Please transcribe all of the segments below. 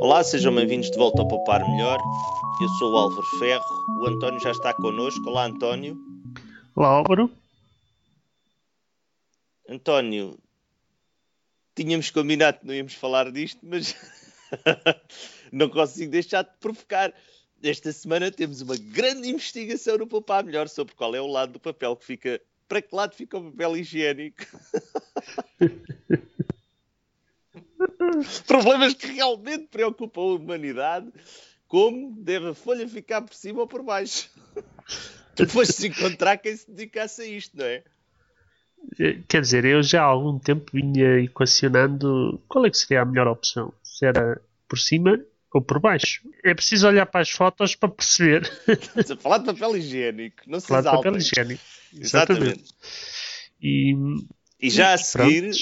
Olá, sejam bem-vindos de volta ao Poupar Melhor. Eu sou o Álvaro Ferro, o António já está connosco. Olá, António. Olá, Álvaro. António, tínhamos combinado que não íamos falar disto, mas não consigo deixar de provocar. Esta semana temos uma grande investigação no Poupar Melhor sobre qual é o lado do papel que fica. Para que lado fica o papel higiênico? Problemas que realmente preocupam a humanidade, como deve a folha ficar por cima ou por baixo. Depois de se encontrar quem se dedicasse a isto, não é? Quer dizer, eu já há algum tempo vinha equacionando qual é que seria a melhor opção. Se era por cima ou por baixo. É preciso olhar para as fotos para perceber. Estás a falar de papel higiênico, não se falar de papel higiênico. Exatamente. Exatamente. E, e já a seguir,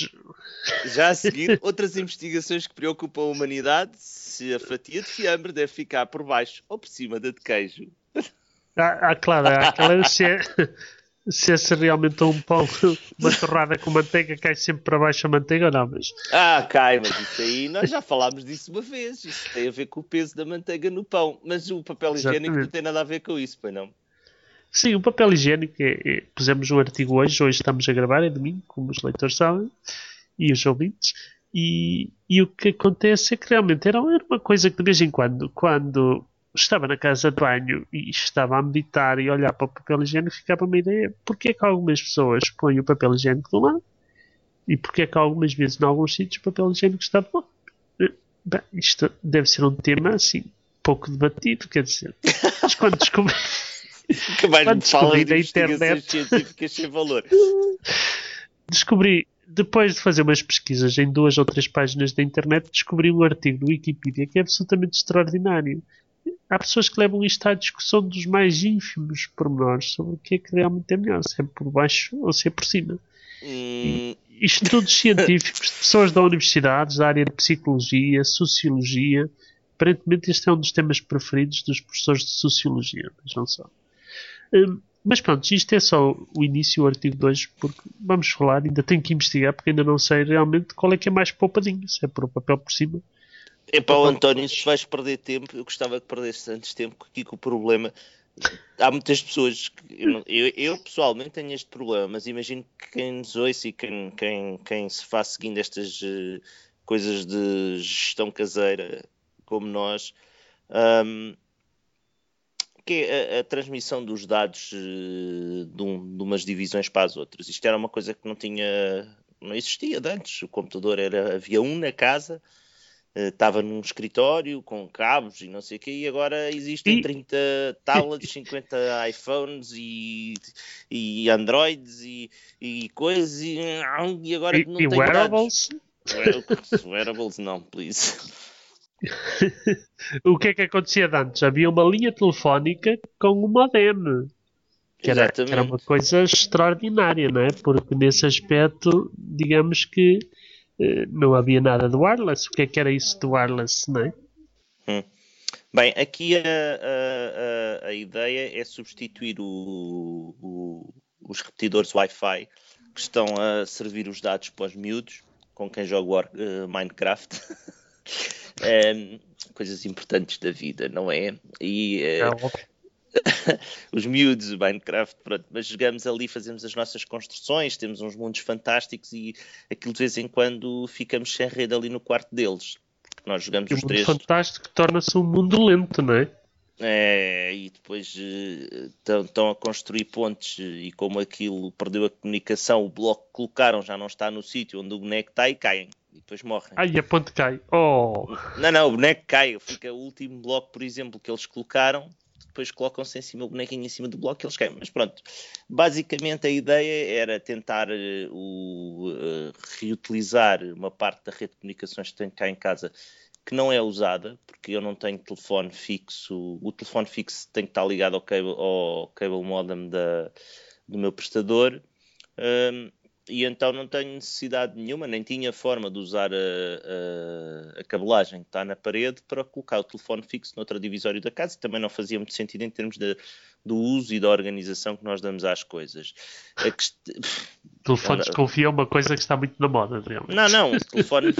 já a seguir, outras investigações que preocupam a humanidade, se a fatia de fiambre deve ficar por baixo ou por cima da de queijo. Ah, ah claro, aquela se é, se é realmente um pão, uma torrada com manteiga, cai sempre para baixo a manteiga ou não, mas... Ah, cai, mas isso aí, nós já falámos disso uma vez, isso tem a ver com o peso da manteiga no pão, mas o papel higiênico Exatamente. não tem nada a ver com isso, pois não? Sim, o papel higiênico, é, é, pusemos um artigo hoje, hoje estamos a gravar, é domingo, como os leitores sabem, e os ouvintes, e, e o que acontece é que realmente era, era uma coisa que de vez em quando, quando estava na casa de banho e estava a meditar e olhar para o papel higiênico, ficava uma ideia, porque é que algumas pessoas põem o papel higiênico de um lado e porque é que algumas vezes, em alguns sítios, o papel higiênico está de lado. Bem, isto deve ser um tema, assim, pouco debatido, quer dizer, mas quando descobri... que mais me fala de internet científicas sem valor. Descobri, depois de fazer umas pesquisas em duas ou três páginas da internet, descobri um artigo do Wikipedia que é absolutamente extraordinário. Há pessoas que levam isto à discussão dos mais ínfimos pormenores sobre o que é que realmente é melhor, se é por baixo ou se é por cima. Hum... Estudos científicos de pessoas da universidades, da área de psicologia, sociologia. Aparentemente, este é um dos temas preferidos dos professores de sociologia, mas não só. Hum, mas pronto, isto é só o início, o artigo 2, porque vamos falar, ainda tenho que investigar, porque ainda não sei realmente qual é que é mais poupadinho, se é por o papel por cima. É para o António, se vais perder tempo, eu gostava que perdesse antes tempo, aqui com o problema. Há muitas pessoas que. Eu, eu, eu, pessoalmente tenho este problema, mas imagino que quem nos ouça e quem, quem, quem se faz seguindo estas uh, coisas de gestão caseira como nós, um, que é a, a transmissão dos dados uh, de, um, de, umas divisões para as outras. Isto era uma coisa que não tinha, não existia de antes. O computador era, havia um na casa, uh, estava num escritório com cabos e não sei o quê, e agora existem e... 30 tablets, 50 iPhones e, e Androids e, e coisas, e, e agora e, não e wearables? Dados. Wearables não, please. o que é que acontecia antes? Havia uma linha telefónica com um modem. Que era, que era, uma coisa extraordinária, não é? Porque nesse aspecto, digamos que eh, não havia nada de wireless. O que é que era isso de wireless, não é? Hum. Bem, aqui a, a, a, ideia é substituir o, o, os repetidores Wi-Fi que estão a servir os dados para os miúdos com quem joga uh, Minecraft. um, coisas importantes da vida, não é? E uh, os miúdos, o Minecraft, pronto, mas jogamos ali, fazemos as nossas construções, temos uns mundos fantásticos e aquilo de vez em quando ficamos sem rede ali no quarto deles. Nós jogamos e os três. fantástico torna-se um mundo lento, não é? É, e depois estão uh, a construir pontes e como aquilo perdeu a comunicação, o bloco que colocaram já não está no sítio onde o boneco está e caem e depois morrem. Ai, a ponte cai. Oh! Não, não, o boneco cai. Fica o último bloco, por exemplo, que eles colocaram. Depois colocam-se em cima, o bonequinho em cima do bloco e eles caem. Mas pronto, basicamente a ideia era tentar uh, o, uh, reutilizar uma parte da rede de comunicações que tenho cá em casa que não é usada, porque eu não tenho telefone fixo. O telefone fixo tem que estar ligado ao cable, ao cable modem da, do meu prestador. Um, e então não tenho necessidade nenhuma, nem tinha forma de usar a, a, a, cabelagem que está na parede para colocar o telefone fixo noutra divisório da casa e também não fazia muito sentido em termos de, do uso e da organização que nós damos às coisas. telefone desconfia é uma coisa que está muito na moda, realmente. Não, não, o telefone,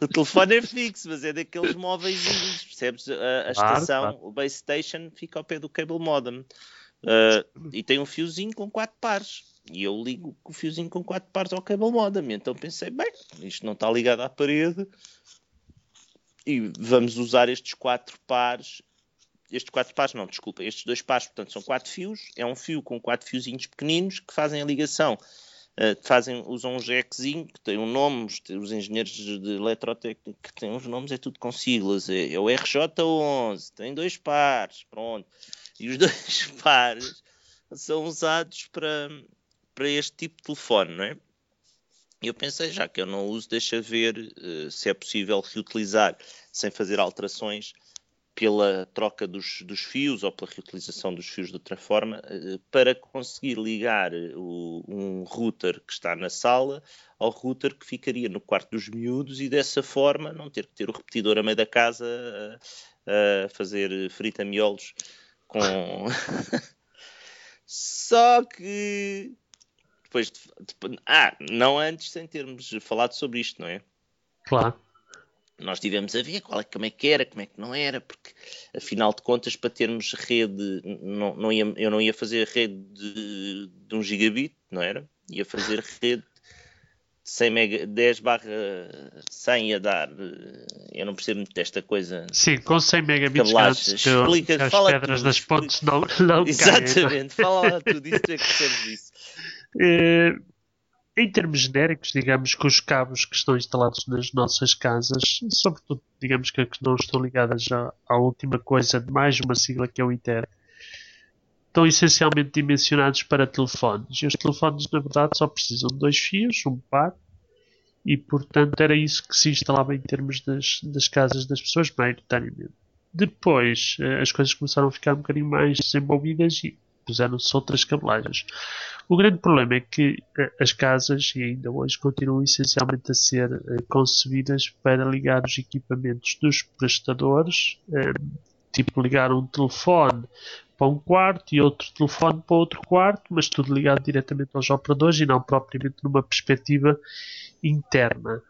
o telefone é fixo, mas é daqueles móveis, percebes? A, a estação, claro. o base station, fica ao pé do cable modem. Uh, e tem um fiozinho com quatro pares. E eu ligo o fiozinho com quatro pares ao cable modem. Então pensei, bem, isto não está ligado à parede. E vamos usar estes quatro pares estes quatro pares, não, desculpa, estes dois pares, portanto, são quatro fios, é um fio com quatro fiozinhos pequeninos que fazem a ligação Uh, fazem, usam um jackzinho que tem um nome, os, os engenheiros de, eletrotécnica que têm uns nomes, é tudo com siglas, é, é, o RJ11, tem dois pares, pronto. E os dois pares são usados para, para este tipo de telefone, não é? E eu pensei, já que eu não uso, deixa ver uh, se é possível reutilizar sem fazer alterações pela troca dos, dos, fios ou pela reutilização dos fios de outra forma, eh, para conseguir ligar o, um router que está na sala ao router que ficaria no quarto dos miúdos e dessa forma não ter que ter o repetidor a meio da casa a, a fazer frita miolos com. Só que depois de, de, ah, não antes sem termos falado sobre isto, não é? Claro nós tivemos a ver qual é, como é que era, como é que não era, porque afinal de contas, para termos rede, não, não ia, eu não ia fazer rede de, de 1 gigabit, não era? Ia fazer rede de 100 mega, 10 barra 100 ia dar, eu não percebo muito desta coisa. Sim, com 100 megabits antes, explica, as fala pedras tudo, das pontes não, não Exatamente, caem. fala lá tudo isso, é que percebes isso. Eh, em termos genéricos, digamos que os cabos que estão instalados nas nossas casas, sobretudo, digamos que, que não estão ligadas à, à última coisa de mais uma sigla que é o Ether, estão essencialmente dimensionados para telefones. E os telefones, na verdade, só precisam de dois fios, um par, e portanto era isso que se instalava em termos das, das casas das pessoas, maioritariamente. Depois eh, as coisas começaram a ficar um bocadinho mais desenvolvidas e puseram-se outras cabelagens. O grande problema é que eh, as casas, e ainda hoje, continuam essencialmente a ser eh, concebidas para ligar os equipamentos dos prestadores, eh, tipo ligar um telefone para um quarto e outro telefone para outro quarto, mas tudo ligado diretamente aos operadores e não propriamente numa perspectiva interna.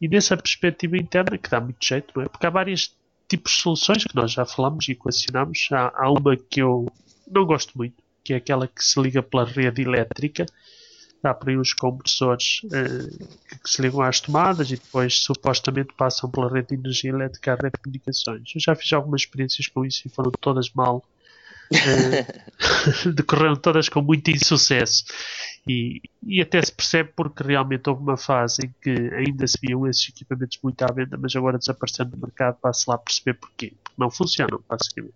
E nessa perspectiva interna, que dá muito jeito, não é? Porque há vários tipos de soluções que nós já falamos e equacionamos. Há, há uma que eu não gosto muito, que é aquela que se liga pela rede elétrica. Há por aí uns compressores que, que, se ligam às tomadas e depois supostamente passam pela rede de energia elétrica à rede de comunicações. Eu já fiz algumas experiências com isso e foram todas mal. Uh, decorreram todas com muito insucesso. E, e até se percebe porque realmente houve uma fase em que ainda se viam esses equipamentos muito à venda, mas agora desaparecendo do mercado, para-se lá perceber porquê. Porque não funcionam, basicamente.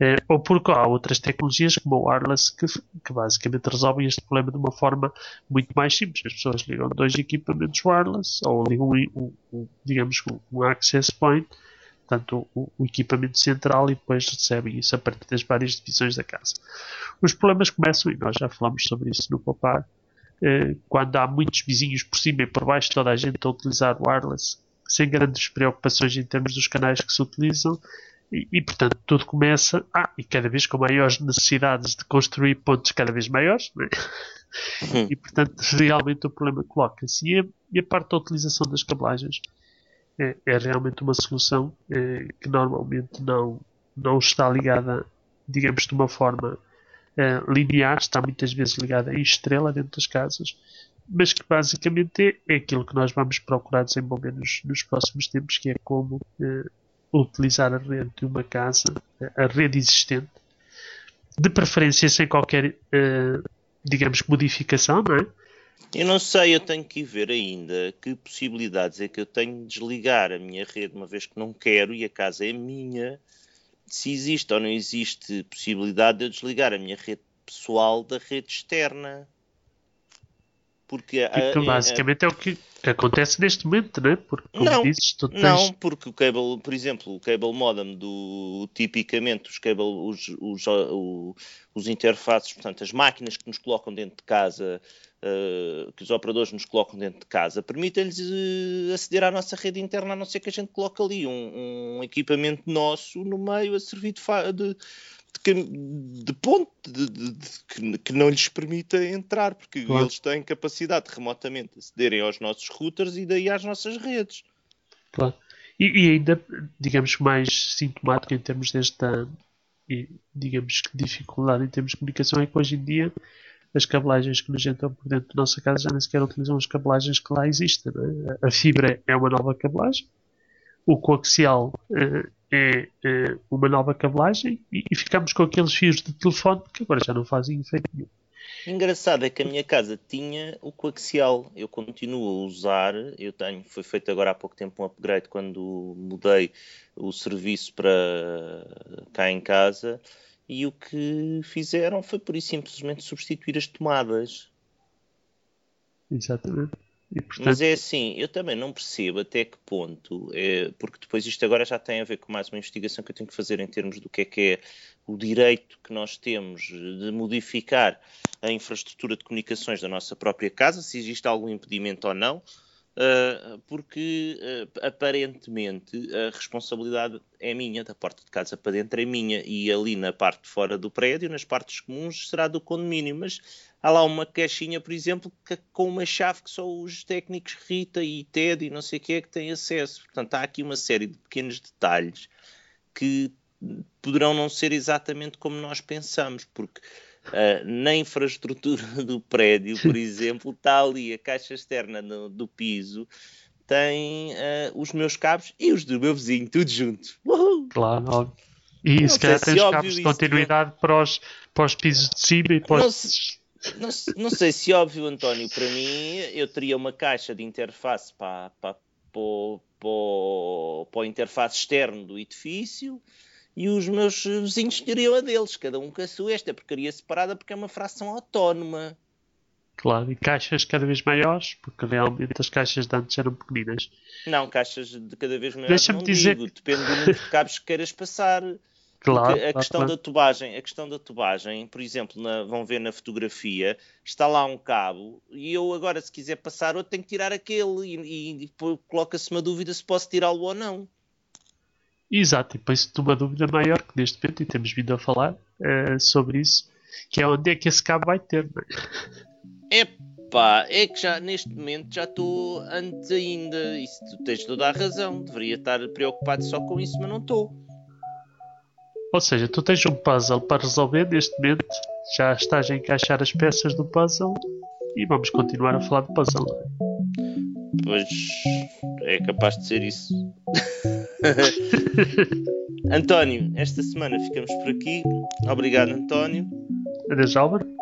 Eh, ou porque há outras tecnologias como o wireless que, que basicamente resolvem este problema de uma forma muito mais simples. As pessoas ligam dois equipamentos wireless ou ligam um, um, digamos um access point, portanto o, o, equipamento central e depois recebem isso a partir das várias divisões da casa. Os problemas começam, e nós já falamos sobre isso no Popar, eh, quando há muitos vizinhos por cima e por baixo, toda a gente a utilizar wireless, sem grandes preocupações em termos dos canais que se utilizam, e, e, portanto tudo começa ah, e cada vez com maiores necessidades de construir pontos cada vez maiores né? E portanto realmente o problema coloca-se e, e, a parte da utilização das cabelagens é, é realmente uma solução é, que normalmente não, não está ligada digamos de uma forma é, linear, está muitas vezes ligada em estrela dentro das casas mas que basicamente é, é aquilo que nós vamos procurar desenvolver nos, nos próximos tempos, que é como é, utilizar a rede de uma casa, a rede existente, de preferência sem qualquer, uh, digamos, modificação, não é? Eu não sei, eu tenho que ver ainda que possibilidades é que eu tenho de desligar a minha rede, uma vez que não quero e a casa é minha. Se existe ou não existe possibilidade de eu desligar a minha rede pessoal da rede externa. Porque então, a, basicamente a, é o que acontece neste momento, não é? Porque, como não, dizes, tu tens... Não, porque o cable, por exemplo, o cable modem do tipicamente os cable, os, os, os, os interfaces, portanto, as máquinas que nos colocam dentro de casa, uh, que os operadores nos colocam dentro de casa, permitem-lhes uh, aceder à nossa rede interna, a não ser que a gente coloque ali um, um equipamento nosso no meio a servir de, de de, de ponto que, que, não lhes permita entrar, porque claro. eles têm capacidade de remotamente acederem aos nossos routers e daí às nossas redes. Claro. E, e ainda, digamos, mais sintomático em termos desta, digamos, dificuldade em termos de comunicação é que hoje em dia as cabelagens que nos entram por dentro da nossa casa já nem sequer utilizam as cabelagens que lá existem. É? A fibra é uma nova cabelagem, o coaxial uh, é, é, uma nova cabelagem e, e, ficamos com aqueles fios de telefone que agora já não fazem efeito nenhum. Engraçado é que a minha casa tinha o coaxial, eu continuo a usar, eu tenho, foi feito agora há pouco tempo um upgrade quando mudei o serviço para cá em casa e o que fizeram foi por isso simplesmente substituir as tomadas. Exatamente. Portanto... Mas é assim, eu também não percebo até que ponto, é, porque depois isto agora já tem a ver com mais uma investigação que eu tenho que fazer em termos do que é que é o direito que nós temos de modificar a infraestrutura de comunicações da nossa própria casa, se existe algum impedimento ou não, porque uh, aparentemente a responsabilidade é minha, da porta de casa para dentro é minha, e ali na parte de fora do prédio, nas partes comuns, será do condomínio. Mas há lá uma caixinha, por exemplo, que, com uma chave que só os técnicos Rita e Ted e não sei o que é que têm acesso. Portanto, há aqui uma série de pequenos detalhes que poderão não ser exatamente como nós pensamos, porque Uh, na infraestrutura do prédio, por exemplo, está ali a caixa externa no, do piso, tem uh, os meus cabos e os do meu vizinho, tudo juntos. Uhul! Claro, óbvio. E se calhar tens cabos de continuidade não... para, os, para os pisos de cima e para os... Não, não, sei se óbvio, António, para mim eu teria uma caixa de interface para, para, para, para, para o interface externo do edifício e os meus vizinhos teriam a deles, cada um com a sua. Esta porcaria separada porque é uma fração autónoma. Claro, e caixas cada vez maiores, porque realmente as caixas de antes eram pequeninas. Não, caixas de cada vez maiores Deixa-me dizer... Digo. Depende do número de cabos que queiras passar. Claro, a questão claro. da tubagem, a questão da tubagem, por exemplo, na, vão ver na fotografia, está lá um cabo e eu agora se quiser passar outro tenho que tirar aquele e, e, e coloca-se uma dúvida se posso tirá-lo ou não. Exato, e depois te uma dúvida maior que neste momento, e temos vindo a falar uh, sobre isso, que é onde é que esse cabo vai ter, não é? Epá, é que já neste momento já estou antes ainda, e tu tens toda a razão, deveria estar preocupado só com isso, mas não estou. Ou seja, tu tens um puzzle para resolver neste momento, já estás a encaixar as peças do puzzle e vamos continuar a falar de puzzle. Pois é capaz de ser isso. António, esta semana ficamos por aqui. Obrigado, António. Adeus, Álvaro.